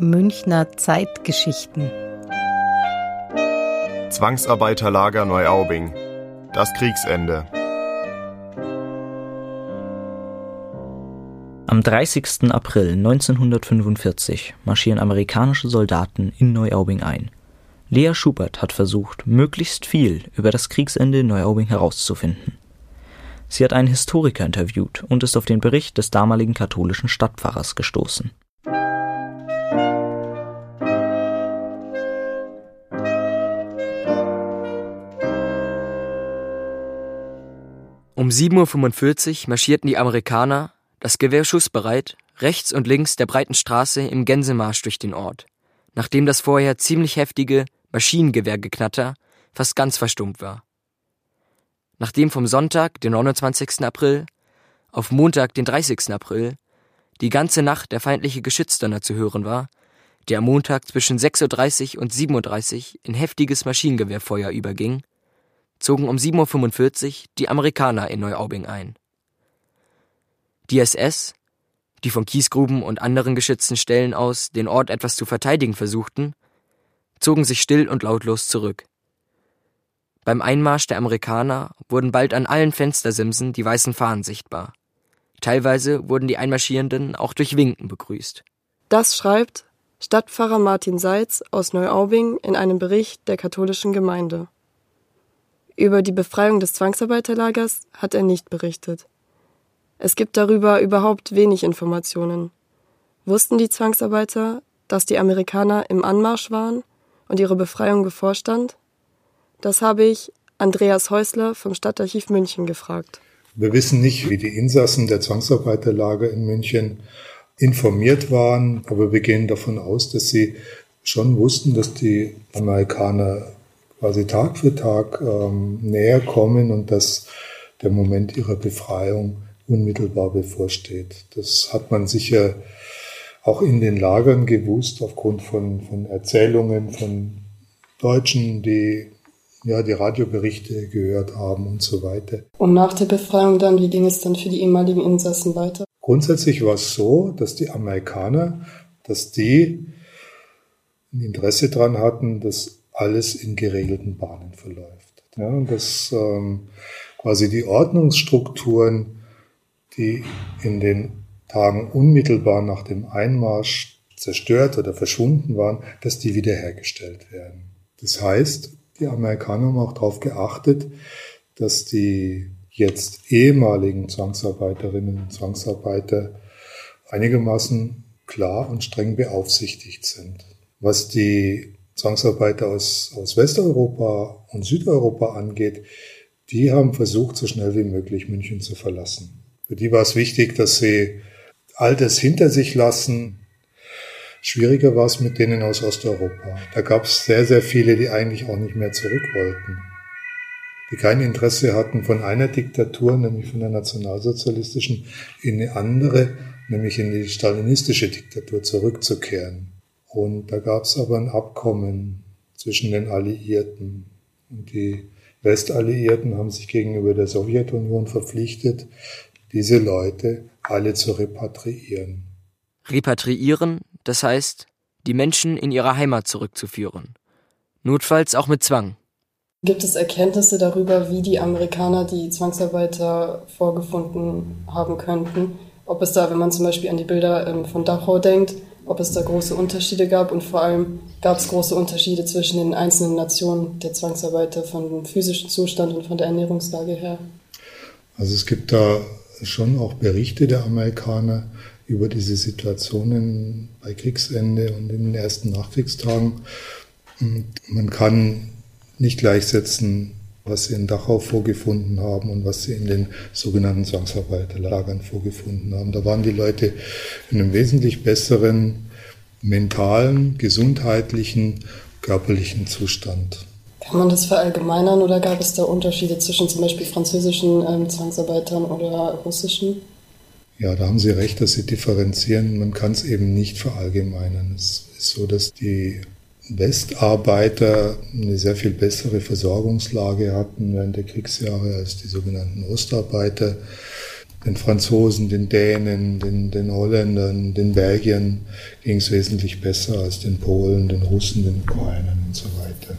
Münchner Zeitgeschichten Zwangsarbeiterlager Neuaubing Das Kriegsende Am 30. April 1945 marschieren amerikanische Soldaten in Neuaubing ein. Lea Schubert hat versucht, möglichst viel über das Kriegsende in Neuaubing herauszufinden. Sie hat einen Historiker interviewt und ist auf den Bericht des damaligen katholischen Stadtpfarrers gestoßen. Um 7.45 Uhr marschierten die Amerikaner das Gewehr schussbereit, rechts und links der breiten Straße im Gänsemarsch durch den Ort, nachdem das vorher ziemlich heftige Maschinengewehrgeknatter fast ganz verstummt war. Nachdem vom Sonntag, den 29. April, auf Montag, den 30. April, die ganze Nacht der feindliche Geschützdonner zu hören war, der am Montag zwischen 6.30 Uhr und 7.30 Uhr in heftiges Maschinengewehrfeuer überging, zogen um 7.45 Uhr die Amerikaner in Neuaubing ein. Die SS, die von Kiesgruben und anderen geschützten Stellen aus den Ort etwas zu verteidigen versuchten, zogen sich still und lautlos zurück. Beim Einmarsch der Amerikaner wurden bald an allen Fenstersimsen die weißen Fahnen sichtbar. Teilweise wurden die Einmarschierenden auch durch Winken begrüßt. Das schreibt Stadtpfarrer Martin Seitz aus Neuaubing in einem Bericht der katholischen Gemeinde. Über die Befreiung des Zwangsarbeiterlagers hat er nicht berichtet. Es gibt darüber überhaupt wenig Informationen. Wussten die Zwangsarbeiter, dass die Amerikaner im Anmarsch waren und ihre Befreiung bevorstand? Das habe ich Andreas Häusler vom Stadtarchiv München gefragt. Wir wissen nicht, wie die Insassen der Zwangsarbeiterlager in München informiert waren, aber wir gehen davon aus, dass sie schon wussten, dass die Amerikaner quasi Tag für Tag ähm, näher kommen und dass der Moment ihrer Befreiung unmittelbar bevorsteht. Das hat man sicher auch in den Lagern gewusst, aufgrund von, von Erzählungen von Deutschen, die ja, die Radioberichte gehört haben und so weiter. Und nach der Befreiung dann, wie ging es dann für die ehemaligen Insassen weiter? Grundsätzlich war es so, dass die Amerikaner, dass die ein Interesse daran hatten, dass alles in geregelten Bahnen verläuft. Ja, und dass ähm, quasi die Ordnungsstrukturen die in den Tagen unmittelbar nach dem Einmarsch zerstört oder verschwunden waren, dass die wiederhergestellt werden. Das heißt, die Amerikaner haben auch darauf geachtet, dass die jetzt ehemaligen Zwangsarbeiterinnen und Zwangsarbeiter einigermaßen klar und streng beaufsichtigt sind. Was die Zwangsarbeiter aus, aus Westeuropa und Südeuropa angeht, die haben versucht, so schnell wie möglich München zu verlassen. Für die war es wichtig, dass sie all das hinter sich lassen. Schwieriger war es mit denen aus Osteuropa. Da gab es sehr, sehr viele, die eigentlich auch nicht mehr zurück wollten. Die kein Interesse hatten, von einer Diktatur, nämlich von der nationalsozialistischen, in eine andere, nämlich in die stalinistische Diktatur zurückzukehren. Und da gab es aber ein Abkommen zwischen den Alliierten. Und die Westalliierten haben sich gegenüber der Sowjetunion verpflichtet, diese Leute alle zu repatriieren. Repatriieren, das heißt, die Menschen in ihre Heimat zurückzuführen. Notfalls auch mit Zwang. Gibt es Erkenntnisse darüber, wie die Amerikaner die Zwangsarbeiter vorgefunden haben könnten? Ob es da, wenn man zum Beispiel an die Bilder ähm, von Dachau denkt, ob es da große Unterschiede gab und vor allem gab es große Unterschiede zwischen den einzelnen Nationen der Zwangsarbeiter von physischen Zustand und von der Ernährungslage her? Also es gibt da schon auch Berichte der Amerikaner über diese Situationen bei Kriegsende und in den ersten Nachkriegstagen. man kann nicht gleichsetzen, was sie in Dachau vorgefunden haben und was sie in den sogenannten Zwangsarbeiterlagern vorgefunden haben. Da waren die Leute in einem wesentlich besseren mentalen, gesundheitlichen, körperlichen Zustand. Kann man das verallgemeinern oder gab es da Unterschiede zwischen zum Beispiel französischen ähm, Zwangsarbeitern oder russischen? Ja, da haben Sie recht, dass Sie differenzieren. Man kann es eben nicht verallgemeinern. Es ist so, dass die Westarbeiter eine sehr viel bessere Versorgungslage hatten während der Kriegsjahre als die sogenannten Ostarbeiter. den Franzosen, den Dänen, den, den Holländern, den Belgiern ging es wesentlich besser als den Polen, den Russen, den Ukrainern und so weiter.